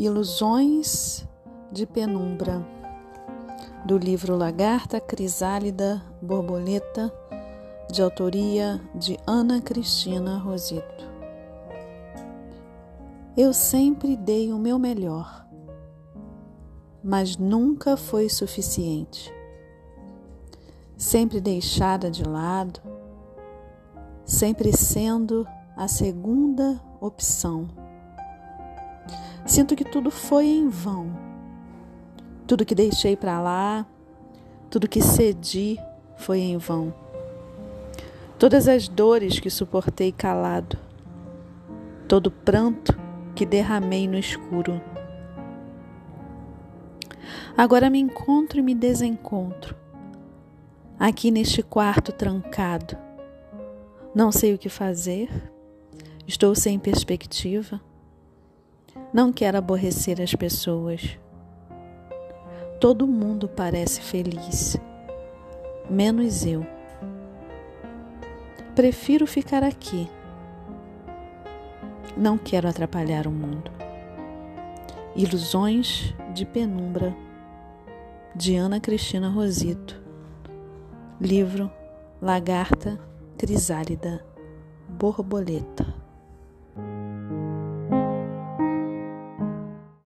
Ilusões de Penumbra, do livro Lagarta, Crisálida, Borboleta, de autoria de Ana Cristina Rosito. Eu sempre dei o meu melhor, mas nunca foi suficiente. Sempre deixada de lado, sempre sendo a segunda opção Sinto que tudo foi em vão. Tudo que deixei para lá, tudo que cedi foi em vão. Todas as dores que suportei calado, todo pranto que derramei no escuro. Agora me encontro e me desencontro, aqui neste quarto trancado. Não sei o que fazer, estou sem perspectiva. Não quero aborrecer as pessoas. Todo mundo parece feliz, menos eu. Prefiro ficar aqui. Não quero atrapalhar o mundo. Ilusões de Penumbra, de Ana Cristina Rosito. Livro Lagarta Crisálida Borboleta.